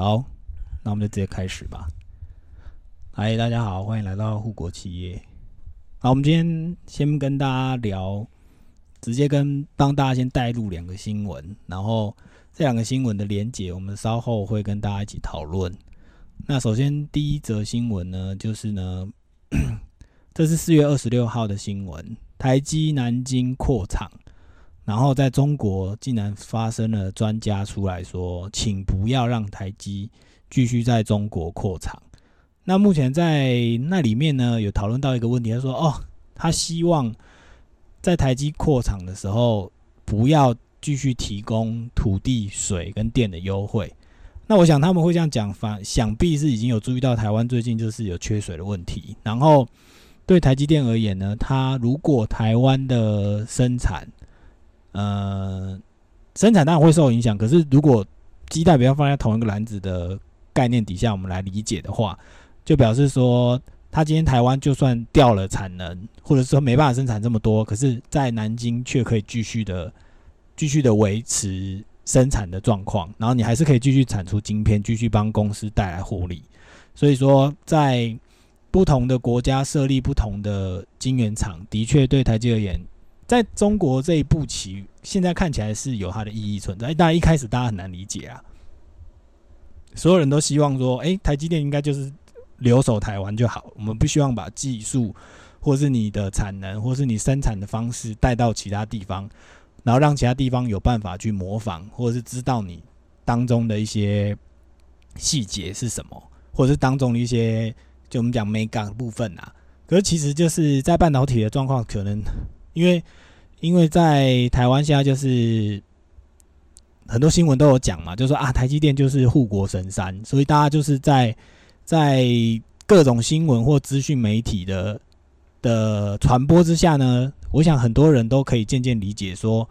好，那我们就直接开始吧。嗨，大家好，欢迎来到护国企业。好，我们今天先跟大家聊，直接跟帮大家先带入两个新闻，然后这两个新闻的连结，我们稍后会跟大家一起讨论。那首先第一则新闻呢，就是呢，这是四月二十六号的新闻，台积南京扩厂。然后在中国竟然发生了专家出来说，请不要让台积继续在中国扩厂。那目前在那里面呢，有讨论到一个问题，他说：“哦，他希望在台积扩厂的时候，不要继续提供土地、水跟电的优惠。”那我想他们会这样讲，反想必是已经有注意到台湾最近就是有缺水的问题。然后对台积电而言呢，它如果台湾的生产，呃，生产当然会受影响。可是，如果鸡蛋不要放在同一个篮子的概念底下，我们来理解的话，就表示说，他今天台湾就算掉了产能，或者说没办法生产这么多，可是，在南京却可以继续的、继续的维持生产的状况，然后你还是可以继续产出晶片，继续帮公司带来获利。所以说，在不同的国家设立不同的晶圆厂，的确对台积而言。在中国这一步棋，现在看起来是有它的意义存在。当然一开始大家很难理解啊，所有人都希望说，哎，台积电应该就是留守台湾就好，我们不希望把技术或是你的产能或是你生产的方式带到其他地方，然后让其他地方有办法去模仿或者是知道你当中的一些细节是什么，或者是当中的一些就我们讲美感部分啊。可是其实就是在半导体的状况，可能因为因为在台湾现在就是很多新闻都有讲嘛，就说啊，台积电就是护国神山，所以大家就是在在各种新闻或资讯媒体的的传播之下呢，我想很多人都可以渐渐理解说，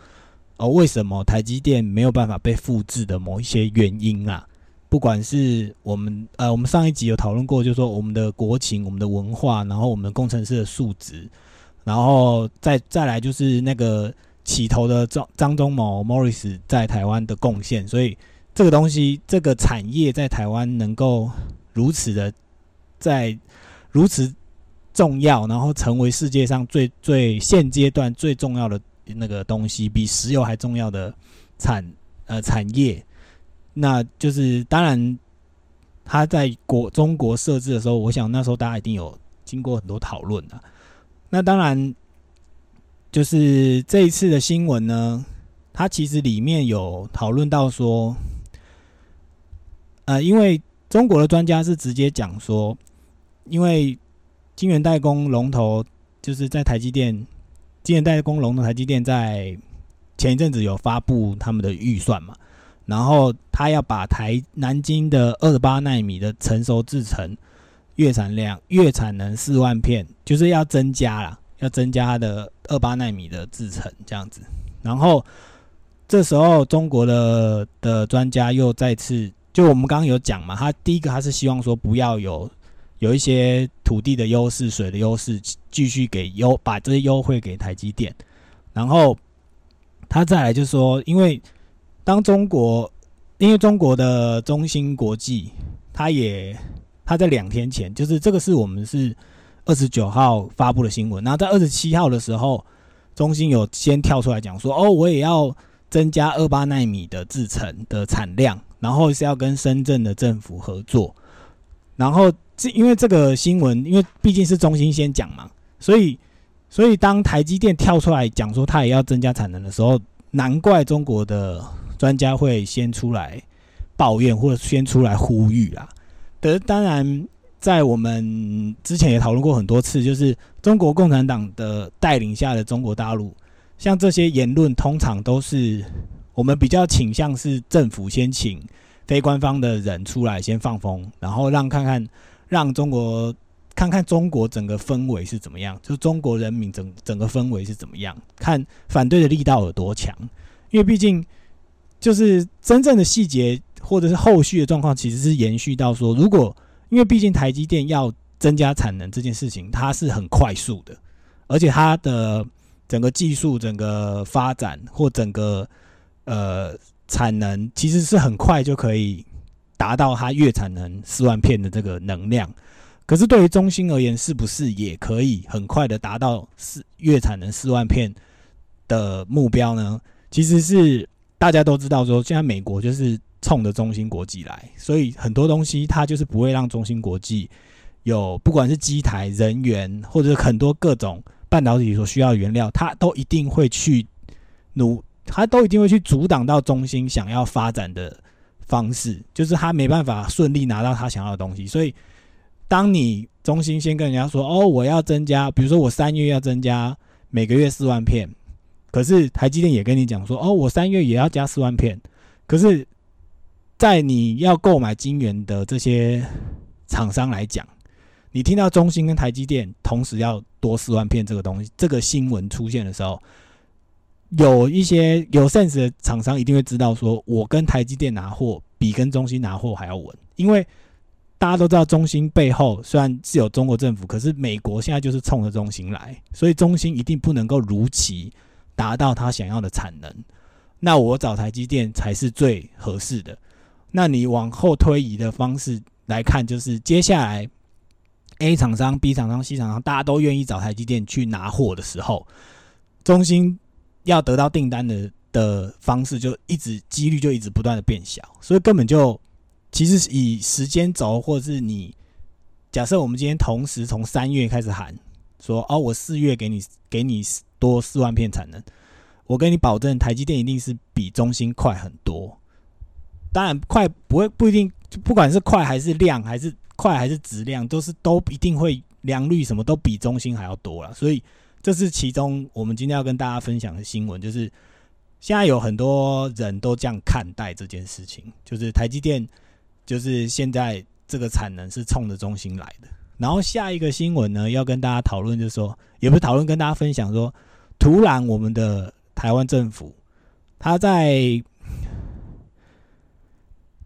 哦，为什么台积电没有办法被复制的某一些原因啊？不管是我们呃，我们上一集有讨论过，就是说我们的国情、我们的文化，然后我们工程师的素质。然后再再来就是那个起头的张张忠谋 Morris 在台湾的贡献，所以这个东西这个产业在台湾能够如此的在如此重要，然后成为世界上最最现阶段最重要的那个东西，比石油还重要的产呃产业，那就是当然他在国中国设置的时候，我想那时候大家一定有经过很多讨论的。那当然，就是这一次的新闻呢，它其实里面有讨论到说，呃，因为中国的专家是直接讲说，因为晶圆代工龙头就是在台积电，晶圆代工龙头台积电在前一阵子有发布他们的预算嘛，然后他要把台南京的二十八纳米的成熟制程。月产量、月产能四万片，就是要增加啦，要增加它的二八纳米的制程这样子。然后这时候中国的的专家又再次，就我们刚刚有讲嘛，他第一个他是希望说不要有有一些土地的优势、水的优势，继续给优把这些优惠给台积电。然后他再来就是说，因为当中国，因为中国的中芯国际，他也。他在两天前，就是这个是我们是二十九号发布的新闻，然后在二十七号的时候，中芯有先跳出来讲说，哦，我也要增加二八纳米的制程的产量，然后是要跟深圳的政府合作，然后这因为这个新闻，因为毕竟是中芯先讲嘛，所以所以当台积电跳出来讲说他也要增加产能的时候，难怪中国的专家会先出来抱怨或者先出来呼吁啊。的当然，在我们之前也讨论过很多次，就是中国共产党的带领下的中国大陆，像这些言论，通常都是我们比较倾向是政府先请非官方的人出来先放风，然后让看看让中国看看中国整个氛围是怎么样，就中国人民整整个氛围是怎么样，看反对的力道有多强，因为毕竟就是真正的细节。或者是后续的状况，其实是延续到说，如果因为毕竟台积电要增加产能这件事情，它是很快速的，而且它的整个技术、整个发展或整个呃产能，其实是很快就可以达到它月产能四万片的这个能量。可是对于中芯而言，是不是也可以很快的达到四月产能四万片的目标呢？其实是大家都知道，说现在美国就是冲着中芯国际来，所以很多东西它就是不会让中芯国际有不管是机台、人员或者很多各种半导体所需要的原料，它都一定会去努，它都一定会去阻挡到中芯想要发展的方式，就是他没办法顺利拿到他想要的东西。所以，当你中芯先跟人家说：“哦，我要增加，比如说我三月要增加每个月四万片。”可是台积电也跟你讲说，哦，我三月也要加四万片。可是，在你要购买晶圆的这些厂商来讲，你听到中芯跟台积电同时要多四万片这个东西，这个新闻出现的时候，有一些有 sense 的厂商一定会知道，说我跟台积电拿货比跟中芯拿货还要稳，因为大家都知道中芯背后虽然是有中国政府，可是美国现在就是冲着中芯来，所以中芯一定不能够如期。达到他想要的产能，那我找台积电才是最合适的。那你往后推移的方式来看，就是接下来 A 厂商、B 厂商、C 厂商，大家都愿意找台积电去拿货的时候，中芯要得到订单的的方式就一直几率就一直不断的变小，所以根本就其实以时间轴，或者是你假设我们今天同时从三月开始喊说，哦，我四月给你给你。多四万片产能，我跟你保证，台积电一定是比中芯快很多。当然，快不会不一定，不管是快还是量，还是快还是质量，都是都一定会良率什么都比中芯还要多了。所以，这是其中我们今天要跟大家分享的新闻，就是现在有很多人都这样看待这件事情，就是台积电就是现在这个产能是冲着中芯来的。然后下一个新闻呢，要跟大家讨论，就是说，也不是讨论，跟大家分享说。突然，我们的台湾政府，他在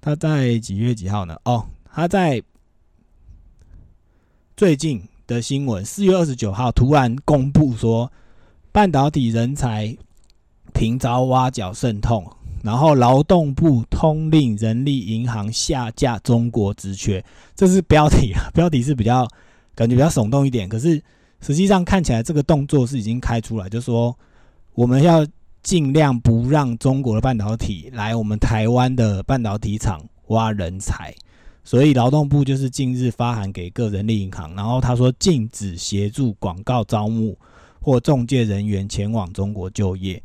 他在几月几号呢？哦，他在最近的新闻，四月二十九号突然公布说，半导体人才频遭挖角渗透，然后劳动部通令人力银行下架中国职缺，这是标题啊，标题是比较感觉比较耸动一点，可是。实际上看起来，这个动作是已经开出来，就说我们要尽量不让中国的半导体来我们台湾的半导体厂挖人才，所以劳动部就是近日发函给各人力银行，然后他说禁止协助广告招募或中介人员前往中国就业，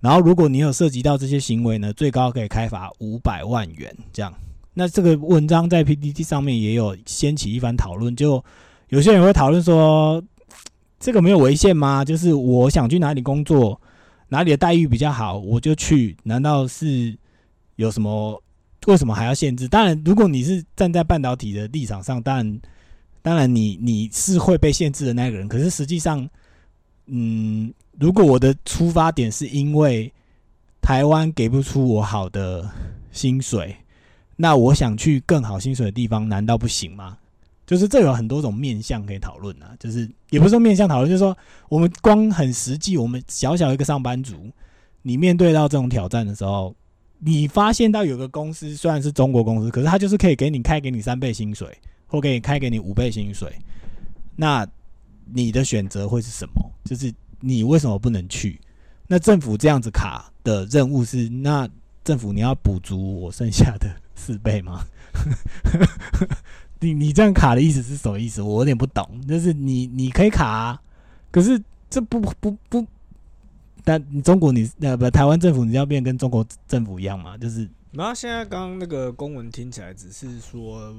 然后如果你有涉及到这些行为呢，最高可以开罚五百万元。这样，那这个文章在 PPT 上面也有掀起一番讨论，就有些人会讨论说。这个没有违宪吗？就是我想去哪里工作，哪里的待遇比较好，我就去。难道是有什么？为什么还要限制？当然，如果你是站在半导体的立场上，当然，当然你你是会被限制的那个人。可是实际上，嗯，如果我的出发点是因为台湾给不出我好的薪水，那我想去更好薪水的地方，难道不行吗？就是这有很多种面向可以讨论啊，就是也不是说面向讨论，就是说我们光很实际，我们小小一个上班族，你面对到这种挑战的时候，你发现到有个公司虽然是中国公司，可是他就是可以给你开给你三倍薪水，或给你开给你五倍薪水，那你的选择会是什么？就是你为什么不能去？那政府这样子卡的任务是，那政府你要补足我剩下的四倍吗？你你这样卡的意思是什么意思？我有点不懂。就是你你可以卡，可是这不不不，但你中国你呃不台湾政府你要变跟中国政府一样嘛？就是然后现在刚刚那个公文听起来只是说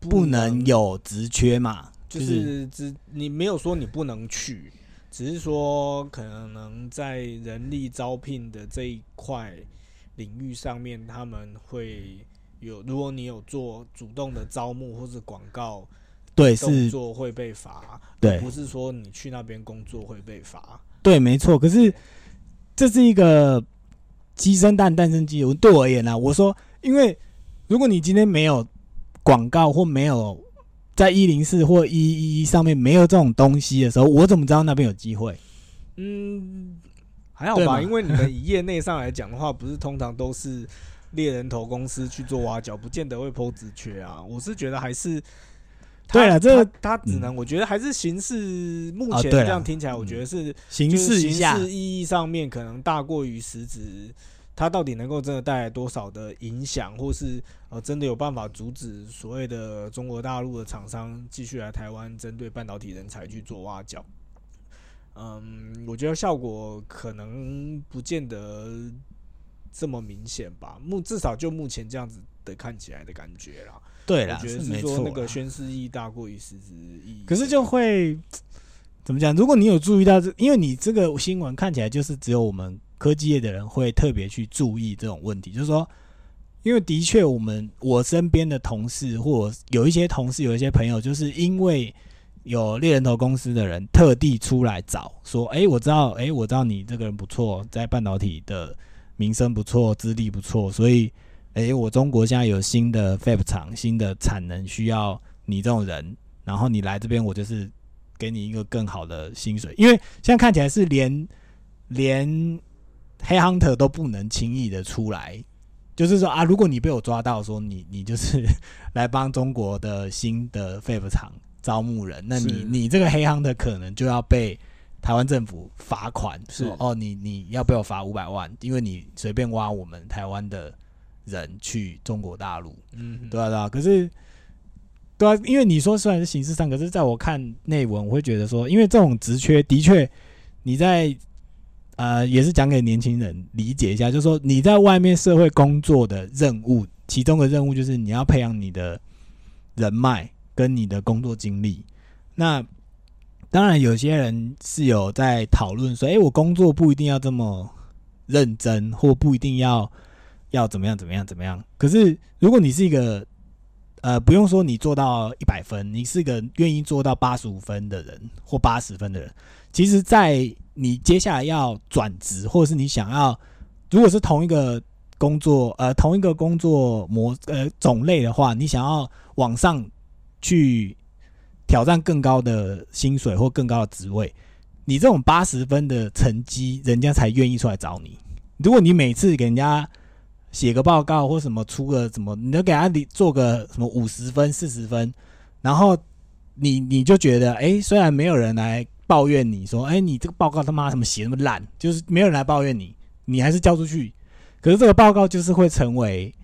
不能有职缺嘛，就是只你没有说你不能去，只是说可能在人力招聘的这一块领域上面他们会。有，如果你有做主动的招募或者广告，对，是做会被罚，对，不是说你去那边工作会被罚，对，没错。可是这是一个鸡生蛋，蛋生鸡。对我而言呢，我说，因为如果你今天没有广告或没有在一零四或一一一上面没有这种东西的时候，我怎么知道那边有机会？嗯，还好吧，因为你们以业内上来讲的话，不是通常都是。猎人头公司去做挖角，不见得会剖职缺啊。我是觉得还是。对了，这个他只能，我觉得还是形式。目前这样听起来，我觉得是形式形式意义上面可能大过于实质。它到底能够真的带来多少的影响，或是呃真的有办法阻止所谓的中国大陆的厂商继续来台湾针对半导体人才去做挖角？嗯，我觉得效果可能不见得这么明显吧。目至少就目前这样子的看起来的感觉啦。对啦，我觉得是说那个宣示意义大过于实质意义。可是就会怎么讲？如果你有注意到这，因为你这个新闻看起来就是只有我们科技业的人会特别去注意这种问题，就是说，因为的确我们我身边的同事或有一些同事有一些朋友，就是因为有猎人头公司的人特地出来找说，哎，我知道，哎，我知道你这个人不错，在半导体的名声不错，资历不错，所以。哎，我中国现在有新的 Fab 厂，新的产能需要你这种人，然后你来这边，我就是给你一个更好的薪水。因为现在看起来是连连黑 hunter 都不能轻易的出来，就是说啊，如果你被我抓到，说你你就是 来帮中国的新的 Fab 厂招募人，那你你这个黑 hunter 可能就要被台湾政府罚款，是哦，你你要不要罚五百万，因为你随便挖我们台湾的。人去中国大陆，嗯，对啊，对啊。可是，对啊，因为你说虽然是形式上，可是在我看内文，我会觉得说，因为这种职缺的确，你在呃，也是讲给年轻人理解一下，就是说你在外面社会工作的任务，其中的任务就是你要培养你的人脉跟你的工作经历。那当然，有些人是有在讨论说，哎，我工作不一定要这么认真，或不一定要。要怎么样？怎么样？怎么样？可是，如果你是一个，呃，不用说你做到一百分，你是一个愿意做到八十五分的人或八十分的人，其实，在你接下来要转职，或者是你想要，如果是同一个工作，呃，同一个工作模，呃，种类的话，你想要往上去挑战更高的薪水或更高的职位，你这种八十分的成绩，人家才愿意出来找你。如果你每次给人家写个报告或什么出个什么，你就给他做个什么五十分、四十分，然后你你就觉得，哎，虽然没有人来抱怨你说，哎，你这个报告他妈怎么写那么烂，就是没有人来抱怨你，你还是交出去。可是这个报告就是会成为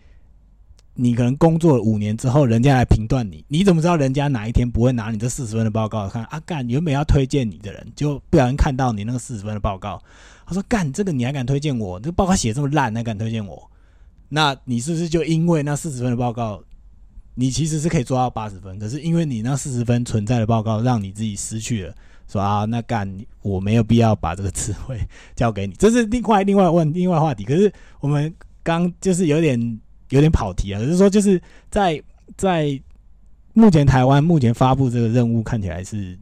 你可能工作五年之后，人家来评断你，你怎么知道人家哪一天不会拿你这四十分的报告看？啊，干，原本要推荐你的人，就不小心看到你那个四十分的报告，他说，干，这个你还敢推荐我？这报告写这么烂，还敢推荐我？那你是不是就因为那四十分的报告，你其实是可以做到八十分，可是因为你那四十分存在的报告，让你自己失去了，说啊，那干我没有必要把这个词汇 交给你，这是另外另外问另外话题。可是我们刚就是有点有点跑题啊，就是说就是在在目前台湾目前发布这个任务看起来是。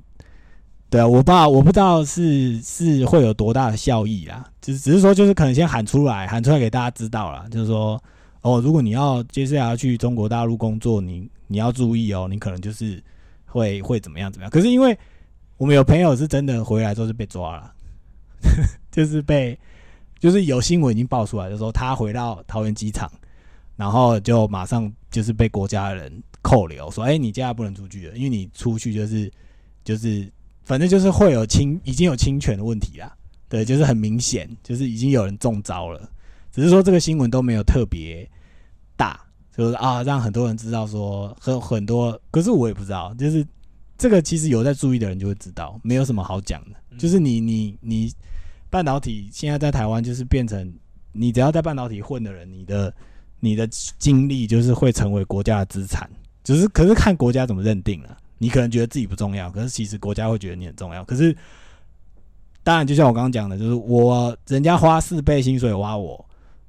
对啊，我不知道，我不知道是是会有多大的效益啦，只只是说，就是可能先喊出来，喊出来给大家知道了，就是说，哦，如果你要接下来要去中国大陆工作，你你要注意哦，你可能就是会会怎么样怎么样。可是因为我们有朋友是真的回来之后是被抓了，就是被就是有新闻已经爆出来，就说他回到桃园机场，然后就马上就是被国家的人扣留，说，哎，你接下来不能出去了，因为你出去就是就是。反正就是会有侵，已经有侵权的问题啦。对，就是很明显，就是已经有人中招了。只是说这个新闻都没有特别大，就是啊，让很多人知道说很很多。可是我也不知道，就是这个其实有在注意的人就会知道，没有什么好讲的。就是你你你半导体现在在台湾就是变成，你只要在半导体混的人，你的你的经历就是会成为国家的资产。只是可是看国家怎么认定了。你可能觉得自己不重要，可是其实国家会觉得你很重要。可是，当然就像我刚刚讲的，就是我人家花四倍薪水挖我，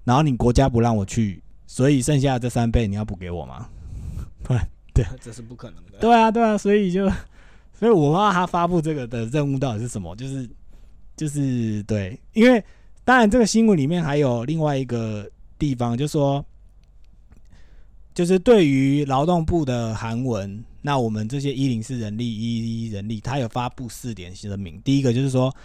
然后你国家不让我去，所以剩下的这三倍你要补给我吗？对 对，这是不可能的。对啊对啊，所以就，所以我不知道他发布这个的任务到底是什么，就是就是对，因为当然这个新闻里面还有另外一个地方，就说，就是对于劳动部的韩文。那我们这些一零四人力、一一人力，他有发布四点声明。第一个就是说，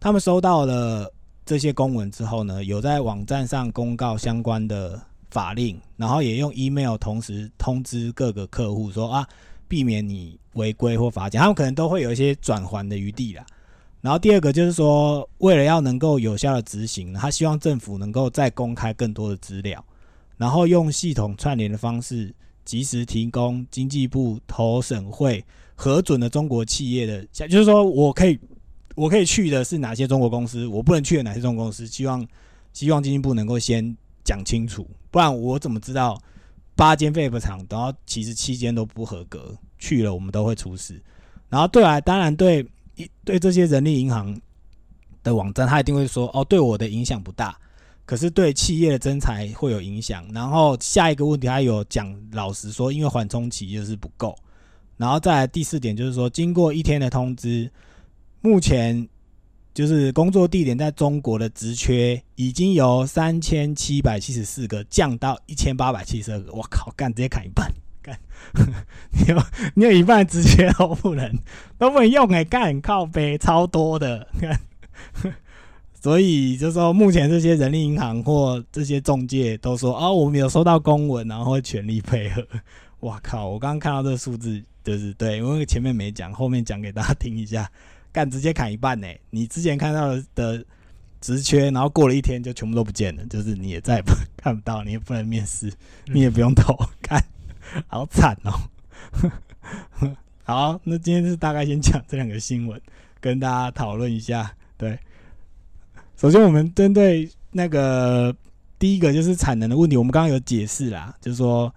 他们收到了这些公文之后呢，有在网站上公告相关的法令，然后也用 email 同时通知各个客户说啊，避免你违规或罚钱，他们可能都会有一些转还的余地啦。然后第二个就是说，为了要能够有效的执行，他希望政府能够再公开更多的资料，然后用系统串联的方式，及时提供经济部投审会核准的中国企业的，就是说我可以我可以去的是哪些中国公司，我不能去的哪些中国公司，希望希望经济部能够先讲清楚，不然我怎么知道八间废品厂，然后其实七间都不合格，去了我们都会出事。然后对啊，当然对一。对这些人力银行的网站，他一定会说：“哦，对我的影响不大，可是对企业的增财会有影响。”然后下一个问题，他有讲老实说，因为缓冲期就是不够。然后再第四点，就是说，经过一天的通知，目前就是工作地点在中国的职缺已经由三千七百七十四个降到一千八百七十二个。我靠，干直接砍一半！你有你有一半直接都不能都不能用哎，干靠背超多的，看，所以就说目前这些人力银行或这些中介都说哦，我们有收到公文，然后会全力配合。哇靠！我刚刚看到这个数字，就是对，因为前面没讲，后面讲给大家听一下。干直接砍一半呢？你之前看到的职缺，然后过了一天就全部都不见了，就是你也再也不看不到，你也不能面试，你也不用投，看。好惨哦！好，那今天是大概先讲这两个新闻，跟大家讨论一下。对，首先我们针对那个第一个就是产能的问题，我们刚刚有解释啦，就是说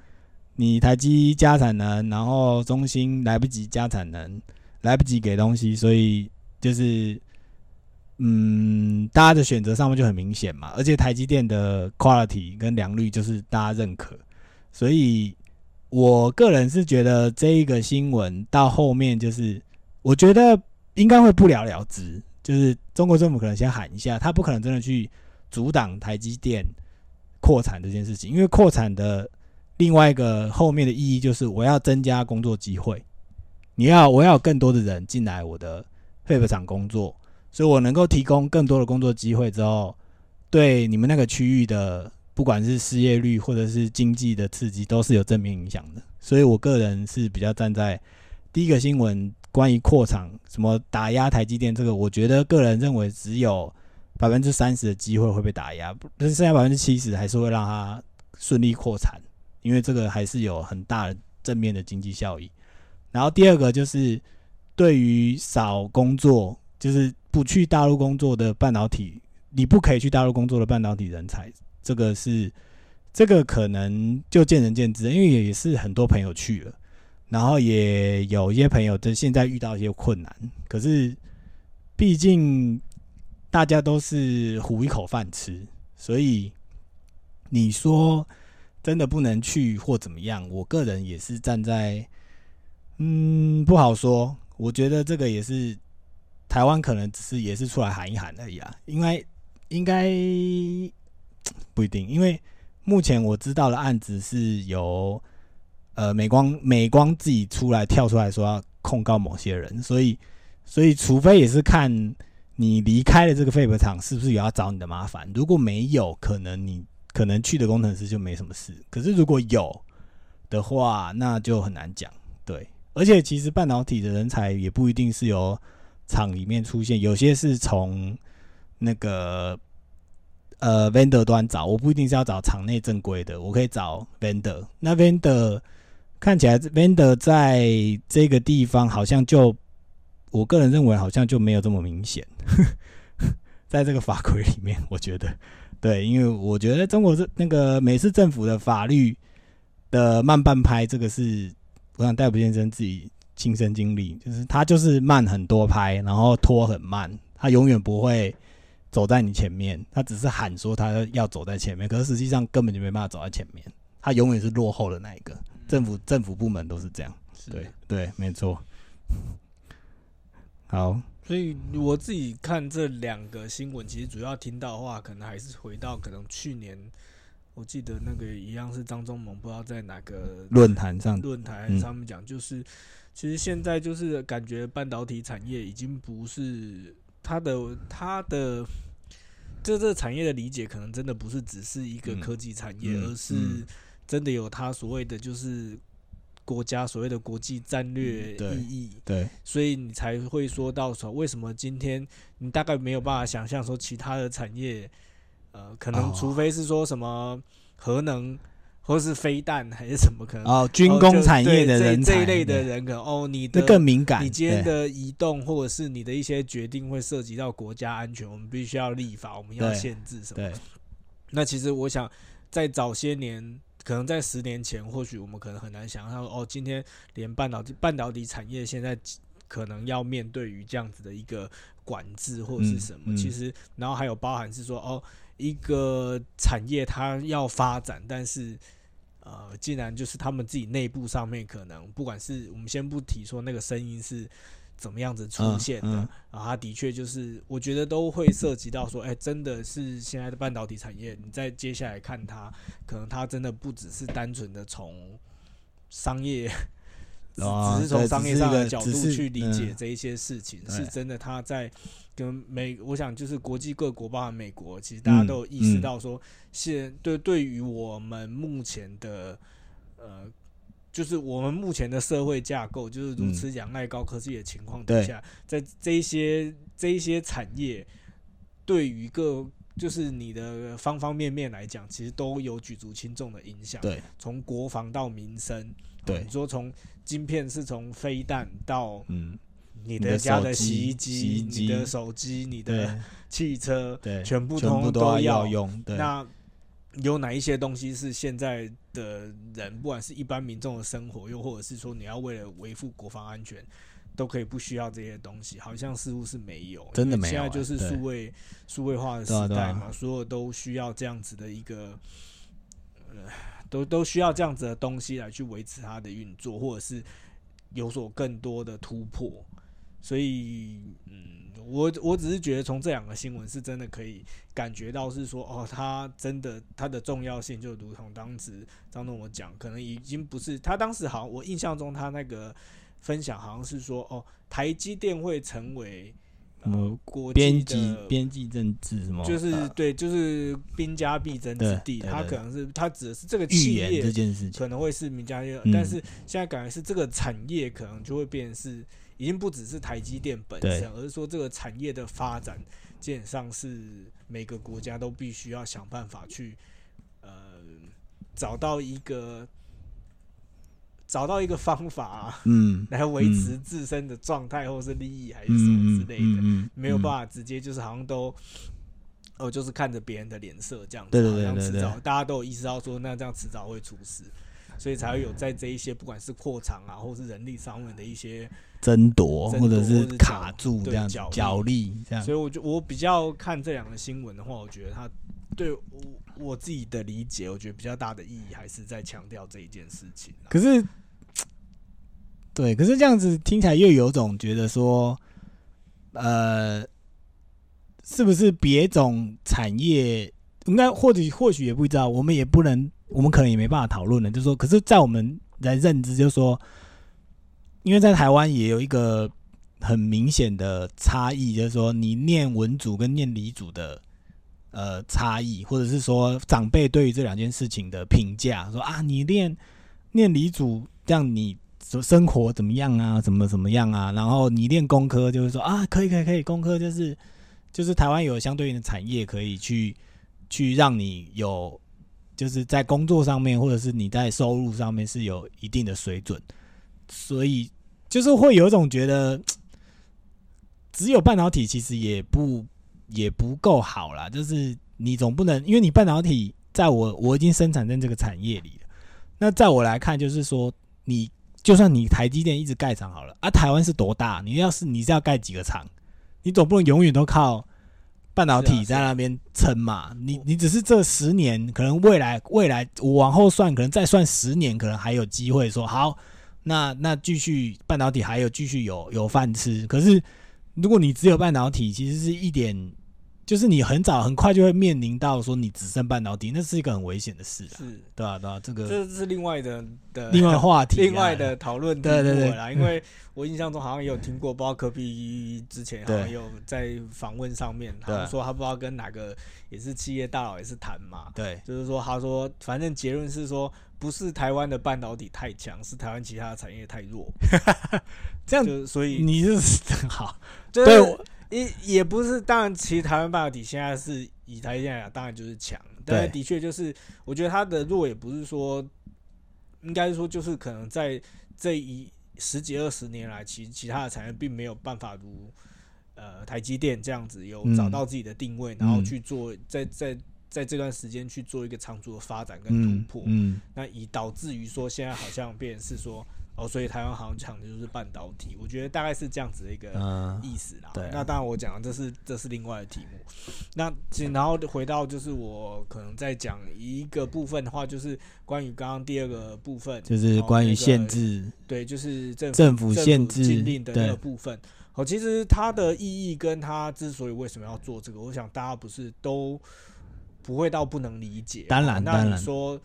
你台积加产能，然后中芯来不及加产能，来不及给东西，所以就是嗯，大家的选择上面就很明显嘛。而且台积电的 quality 跟良率就是大家认可，所以。我个人是觉得这一个新闻到后面就是，我觉得应该会不了了之。就是中国政府可能先喊一下，他不可能真的去阻挡台积电扩产这件事情，因为扩产的另外一个后面的意义就是我要增加工作机会，你要我要更多的人进来我的废品厂工作，所以我能够提供更多的工作机会之后，对你们那个区域的。不管是失业率或者是经济的刺激，都是有正面影响的。所以我个人是比较站在第一个新闻，关于扩厂什么打压台积电这个，我觉得个人认为只有百分之三十的机会会被打压，但是剩下百分之七十还是会让它顺利扩产，因为这个还是有很大的正面的经济效益。然后第二个就是对于少工作，就是不去大陆工作的半导体，你不可以去大陆工作的半导体人才。这个是，这个可能就见仁见智，因为也是很多朋友去了，然后也有一些朋友就现在遇到一些困难，可是毕竟大家都是糊一口饭吃，所以你说真的不能去或怎么样，我个人也是站在，嗯，不好说。我觉得这个也是台湾可能只是也是出来喊一喊而已啊，因为应该。不一定，因为目前我知道的案子是由呃美光美光自己出来跳出来说要控告某些人，所以所以除非也是看你离开了这个废品厂是不是有要找你的麻烦，如果没有，可能你可能去的工程师就没什么事，可是如果有的话，那就很难讲。对，而且其实半导体的人才也不一定是由厂里面出现，有些是从那个。呃，vendor 端找我不一定是要找场内正规的，我可以找 vendor。那 vendor 看起来 vendor 在这个地方好像就，我个人认为好像就没有这么明显，在这个法规里面，我觉得对，因为我觉得中国是那个美式政府的法律的慢半拍，这个是我想戴普先生自己亲身经历，就是他就是慢很多拍，然后拖很慢，他永远不会。走在你前面，他只是喊说他要走在前面，可是实际上根本就没办法走在前面，他永远是落后的那一个。政府政府部门都是这样，对对，没错。好，所以我自己看这两个新闻，其实主要听到的话，可能还是回到可能去年，我记得那个一样是张忠谋，不知道在哪个论坛上论坛上面讲，就是其实现在就是感觉半导体产业已经不是。它的它的这这个产业的理解，可能真的不是只是一个嗯。科技产业，嗯而是嗯真的有它所谓的就是国家所谓的国际战略意义。对，所以你才会说到说，为什么今天你大概没有办法想象说其他的产业，呃，可能哦除非是说什么核能或是飞弹还是什么可能。哦，军工产业的人才这一类的人，可能哦，你的更敏感。你今天的移动或者是你的一些决定会涉及到国家安全，我们必须要立法，我们要限制什么。那其实我想，在早些年，可能在十年前，或许我们可能很难想象，哦，今天连半导体半导体产业现在可能要面对于这样子的一个管制或者是什么。嗯嗯其实，然后还有包含是说，哦，一个产业它要发展，但是。呃，竟然就是他们自己内部上面可能，不管是我们先不提说那个声音是怎么样子出嗯现的，嗯啊，它的确就是，我觉得都会涉及到说，哎、真的是现在的半导体产业，你在接下来看它，可能它真的不只是单纯的从商业，只是从商业上的角度去理解嗯。这一些事情，是真的它在跟美，我想就是国际各国，包含美国，其实大家嗯都有意识嗯。到说，现对对于我们目前的呃。就是我们目前的社会架构，就是如此仰赖高科技的情况底下，在这一些这一些产业，对于各就是你的方方面面来讲，其实都有举足轻重的影响。对从国防到民生，啊对你说从晶片是从飞弹到嗯，你你的的家的洗衣机、你的手机、你的汽车，对，全部通通都要要用。对，那有哪一些东西是现在的人，不管是一般民众的生活，又或者是说你要为了维护国防安全，都可以不需要这些东西？好像似乎是没有，真的没有欸现在就是数位数位化的时代嘛，所有都需要这样子的一个，呃，都都需要这样子的东西来去维持它的运作，或者是有所更多的突破。所以，嗯，我我只是觉得从这两个新闻是真的可以感觉到是说，哦，它真的它的重要性就如同当时张东我讲，可能已经不是他当时好像我印象中他那个分享好像是说，哦，台积电会成为呃嗯国边际边际政治什么，就是呃对，就是兵家必争之地，对对对它可能是他指的是这个企业这业件事情。可能会是名家业，嗯但是现在感觉是这个产业可能就会变成是已经不只是台积电本身，而是说这个产业的发展基本上是每个国家都必须要想办法去呃找到一个找到一个方法、啊、嗯，来维持自身的状态或是利益还是什么之类的。嗯没有办法。直接就是好像都，哦，就是看着别人的脸色这样子，对对好对对对像迟早大家都有意识到说，那这样迟早会出事，所以才会有在这一些不管是扩厂啊，或是人力上面的一些，争夺或者是卡住这样角力这样所。以我就我比较看这两个新闻的话，我觉得它对我我自己的理解，我觉得比较大的意义还是在强调这一件事情啊、可是，对，可是这样子听起来又有种觉得说，呃，是不是别种产业应该或者或许也不知道，我们也不能，我们可能也没办法讨论了。就是说，可是，在我们来认知，就是说，因为在台湾也有一个很明显的差异，就是说，你念文组跟念理组的。呃，差异，或者是说长辈对于这两件事情的评价，说啊，你念念理组，这样你生生活怎么样啊？怎么怎么样啊？然后你练工科，就是说啊，可以可以可以，工科就是就是台湾有相对应的产业可以去去让你有，就是在工作上面或者是你在收入上面是有一定的水准，所以就是会有一种觉得，只有半导体其实也不也不够好啦，就是你总不能因为你半导体在我我已经生产在这个产业里了。那在我来看，就是说，你就算你台积电一直盖厂好了，啊，台湾是多大？你要是你是要盖几个厂？你总不能永远都靠半导体在那边撑嘛？你你只是这十年，可能未来未来我往后算，可能再算十年，可能还有机会说好，那那继续半导体还有继续有有饭吃。可是如果你只有半导体，其实是一点。就是你很早很快就会面临到说你只剩半导体，那是一个很危险的事啊，是，对啊对啊，这个这是另外的的 另外话题啊，另外的讨论对对对了啦，因为我印象中好像也有听过，包括科比之前好像对有在访问上面，好像说他不知道跟哪个也是企业大佬也是谈嘛，对就是说他说反正结论是说不是台湾的半导体太强，是台湾其他的产业太弱，这样就所以你就是很好，对就是我也也不是，当然其实台湾半导体现在是以台积电来讲，当然就是强，但是的确就是我觉得它的弱也不是说，应该说就是可能在这一十几二十年来，其其他的产业并没有办法如呃台积电这样子有嗯找到自己的定位，然后嗯去做在在在这段时间去做一个长足的发展跟嗯突破，嗯。那以导致于说现在好像变成是说哦，所以台湾好像抢的就是半导体，我觉得大概是这样子的一个。嗯意思啦。对啊那当然我讲的这是这是另外的题目。那然后回到就是我可能在讲一个部分的话，就是关于刚刚第二个部分，就是关于限制对，就是政府政府限制禁令的那个部分。哦，其实它的意义跟它之所以为什么要做这个，我想大家不是都不会到不能理解。当然当然你说，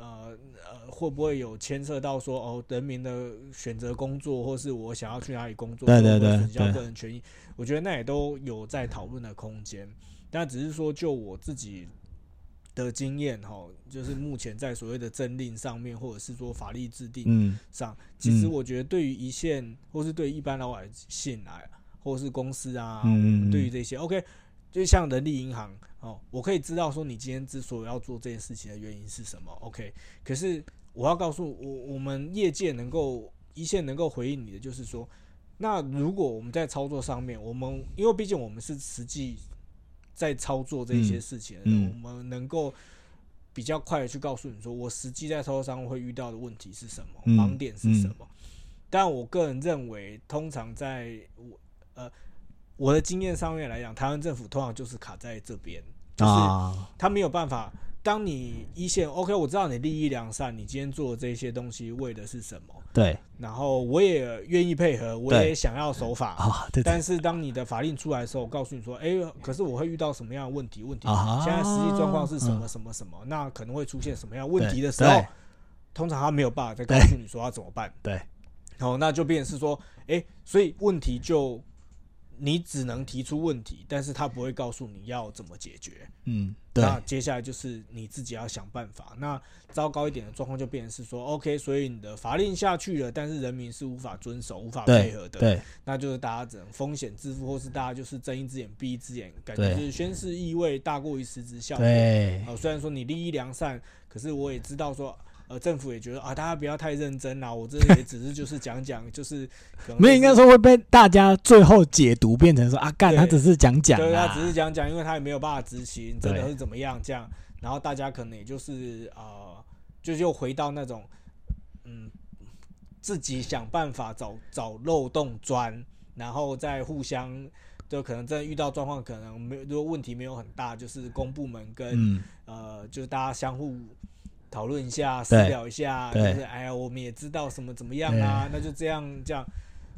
呃呃，会不会有牵涉到说哦，人民的选择工作，或是我想要去哪里工作，对对对损消对个人权益？我觉得那也都有在讨论的空间。但只是说，就我自己的经验哈，就是目前在所谓的政令上面，或者是说法律制定嗯上，其实嗯我觉得对于一线或是对一般老百姓来，或是公司啊，对于这些，OK，就像人力银行哦，我可以知道说你今天之所以要做这件事情的原因是什么，OK，可是我要告诉我，我们业界能够一线能够回应你的，就是说，那如果我们在操作上面，我们因为毕竟我们是实际在操作这些事情的人，嗯我们能够。比较快的去告诉你说，我实际在操作上会遇到的问题是什么，嗯盲点是什么。但我个人认为，通常在我呃我的经验上面来讲，台湾政府通常就是卡在这边，就是啊，他没有办法。当你一线 OK，我知道你利益良善，你今天做的这些东西为的是什么，对然后我也愿意配合，我也想要守法。啊，对对但是当你的法令出来的时候，我告诉你说，哎、可是我会遇到什么样的问题？问题啊，现在实际状况是什么嗯什么什么？那可能会出现什么样的问题的时候，通常他没有办法再告诉你说要怎么办。对，好，那就变成是说，哎、所以问题就你只能提出问题，但是他不会告诉你要怎么解决。嗯，对那接下来就是你自己要想办法。那糟糕一点的状况就变成是说，OK，所以你的法令下去了，但是人民是无法遵守、无法配合的。对那就是大家只能风险自负，或是大家就是睁一只眼闭一只眼，感觉就是宣誓意味大过于实质效果。对哦，虽然说你利益良善，可是我也知道说，呃，政府也觉得啊，大家不要太认真啦，我这也只是就是讲讲，就是可能没有应该说会被大家最后解读变成说啊，干他只是讲讲对，他啊，只是讲讲，因为他也没有办法执行，真的是怎么样这样，然后大家可能也就是呃，就又回到那种嗯，自己想办法找找漏洞钻，然后再互相。就可能真的遇到状况，可能没有，如果问题没有很大，就是公部门跟、嗯，呃，就是大家相互讨论一下、私聊一下，就是哎呀，我们也知道什么怎么样啊，那就这样这样，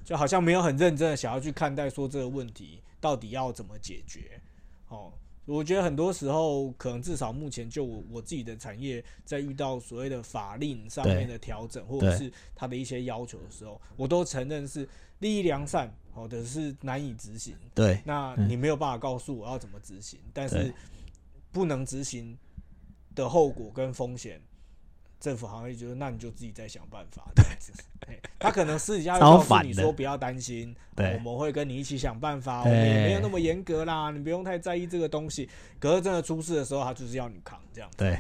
就好像没有很认真的想要去看待说这个问题到底要怎么解决。哦，我觉得很多时候可能至少目前就我我自己的产业在遇到所谓的法令上面的调整，或者是它的一些要求的时候，我都承认是利益良善，好、的是难以执行。对。那嗯。你没有办法告诉我要怎么执行，但是不能执行的后果跟风险，政府好像也觉得那你就自己再想办法。对，他可能私底下会告诉你说不要担心，对我们会跟你一起想办法，我对们也没有那么严格啦，你不用太在意这个东西。可是真的出事的时候，他就是要你扛这样。对，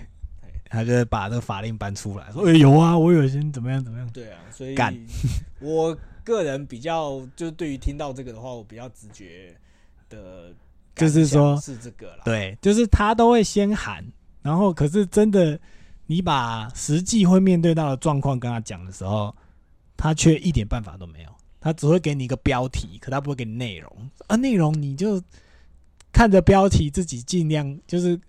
他就把这个法令搬出来，说哎有啊，我有些怎么样怎么样，对啊，所以干我个人比较就是对于听到这个的话，我比较直觉的就是说是这个啦。对，就是他都会先喊，然后可是真的你把实际会面对到的状况跟他讲的时候，他却一点办法都没有，他只会给你一个标题，可他不会给你内容。啊，内容你就看着标题自己尽量就是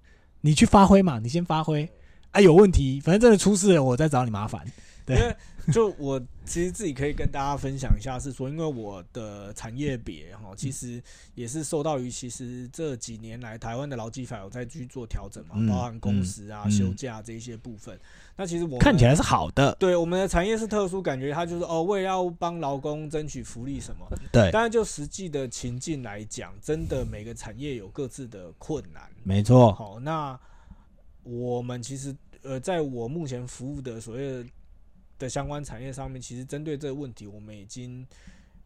你去发挥嘛，你先发挥。啊，有问题，反正真的出事了，我再找你麻烦。对。就我其实自己可以跟大家分享一下，是说，因为我的产业别哈，其实也是受到于其实这几年来台湾的劳基法有在去做调整嘛，嗯包含工时啊、嗯休假这一些部分。那其实我看起来是好的，对我们的产业是特殊，感觉它就是哦，为了要帮劳工争取福利什么。对，但是就实际的情境来讲，真的每个产业有各自的困难。没错，好，那我们其实呃，在我目前服务的所谓的的相关产业上面，其实针对这个问题，我们已经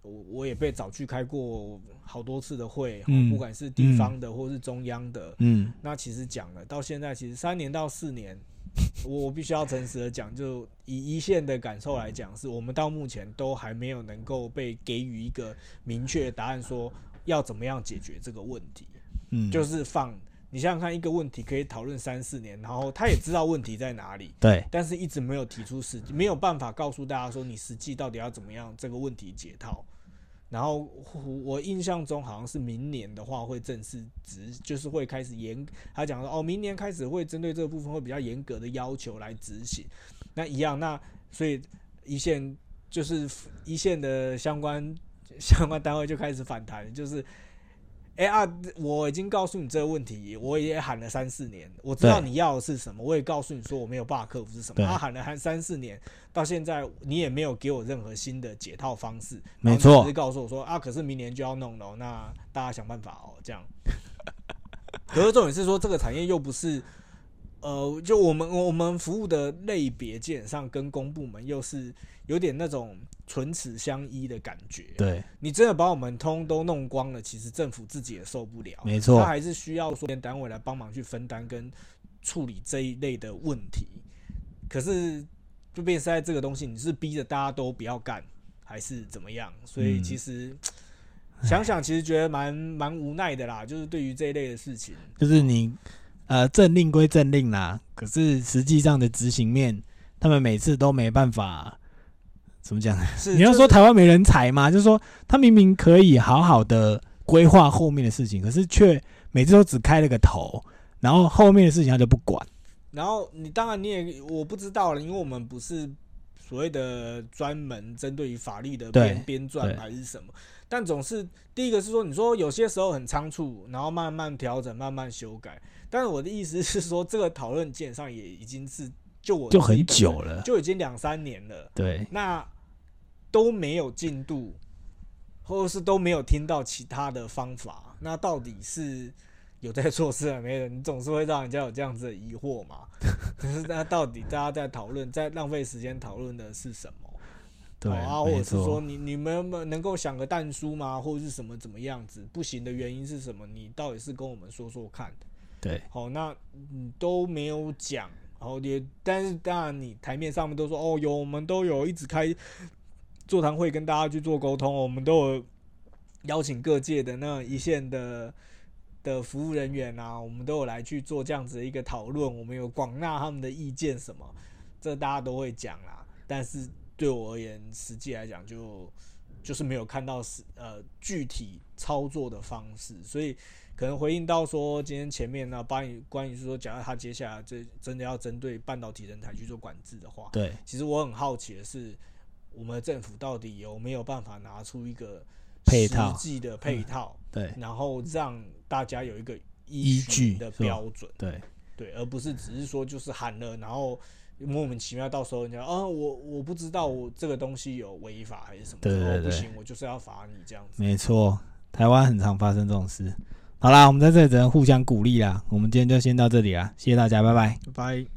我我也被找去开过好多次的会，嗯不管是地方的或是中央的。嗯，那其实讲了，到现在其实三年到四年，我我必须要诚实的讲，就以一线的感受来讲，是我们到目前都还没有能够被给予一个明确的答案，说要怎么样解决这个问题。嗯，就是放你想想看，一个问题可以讨论三四年，然后他也知道问题在哪里，对，但是一直没有提出实际，没有办法告诉大家说你实际到底要怎么样这个问题解套。然后我印象中好像是明年的话会正式执，就是会开始严，他讲说哦，明年开始会针对这个部分会比较严格的要求来执行。那一样，那所以一线就是一线的相关相关单位就开始反弹，就是。哎、啊！我已经告诉你这个问题，我也喊了三四年，我知道你要的是什么，我也告诉你说我没有办法克服是什么。对他、喊了喊三四年，到现在你也没有给我任何新的解套方式，没错只是告诉我说啊，可是明年就要弄了哦，那大家想办法哦，这样。可是重点是说，这个产业又不是，呃，就我们我们服务的类别，基本上跟公部门又是有点那种唇齿相依的感觉。对，你真的把我们通都弄光了，其实政府自己也受不了。没错他还是需要说单位来帮忙去分担跟处理这一类的问题。可是就变现在这个东西，你是逼着大家都不要干，还是怎么样？所以嗯其实、想想，其实觉得蛮蛮无奈的啦。就是对于这一类的事情，就是你呃政令归政令啦，可是实际上的执行面，他们每次都没办法。怎么讲？是你要说台湾没人才吗？就是说他明明可以好好的规划后面的事情，可是却每次都只开了个头，然后后面的事情他就不管。然后你当然你也我不知道了，因为我们不是所谓的专门针对于法律的编编撰还是什么，但总是第一个是说，你说有些时候很仓促，然后慢慢调整、慢慢修改。但是我的意思是说，这个讨论基本上也已经是就我就很久了就已经两三年了，对，那都没有进度，或者是都没有听到其他的方法，那到底是有在做事还没有？你总是会让人家有这样子的疑惑嘛？可是那到底大家在讨论，在浪费时间讨论的是什么？对，啊，或者是说，你你们能够想个蛋书吗？或者是什么怎么样子？不行的原因是什么？你到底是跟我们说说看。对，好，那你都没有讲，然后也，但是当然你台面上面都说哦有，我们都有一直开座谈会跟大家去做沟通，我们都有邀请各界的那一线的的服务人员啊，我们都有来去做这样子的一个讨论，我们有广纳他们的意见什么，这大家都会讲啦。但是对我而言，实际来讲就就是没有看到是呃具体操作的方式，所以可能回应到说今天前面呢，关于关于说，假如他接下来这真的要针对半导体人才去做管制的话，对，其实我很好奇的是，我们的政府到底有没有办法拿出一个配套实际的配套，对，然后让大家有一个依据的标准，对，对，而不是只是说就是喊了，然后莫名其妙到时候人家啊，我我不知道我这个东西有违法还是什么，对对对哦不行，我就是要罚你这样子。没错，台湾很常发生这种事。好啦，我们在这里只能互相鼓励啦。我们今天就先到这里啦，谢谢大家，拜拜。拜拜。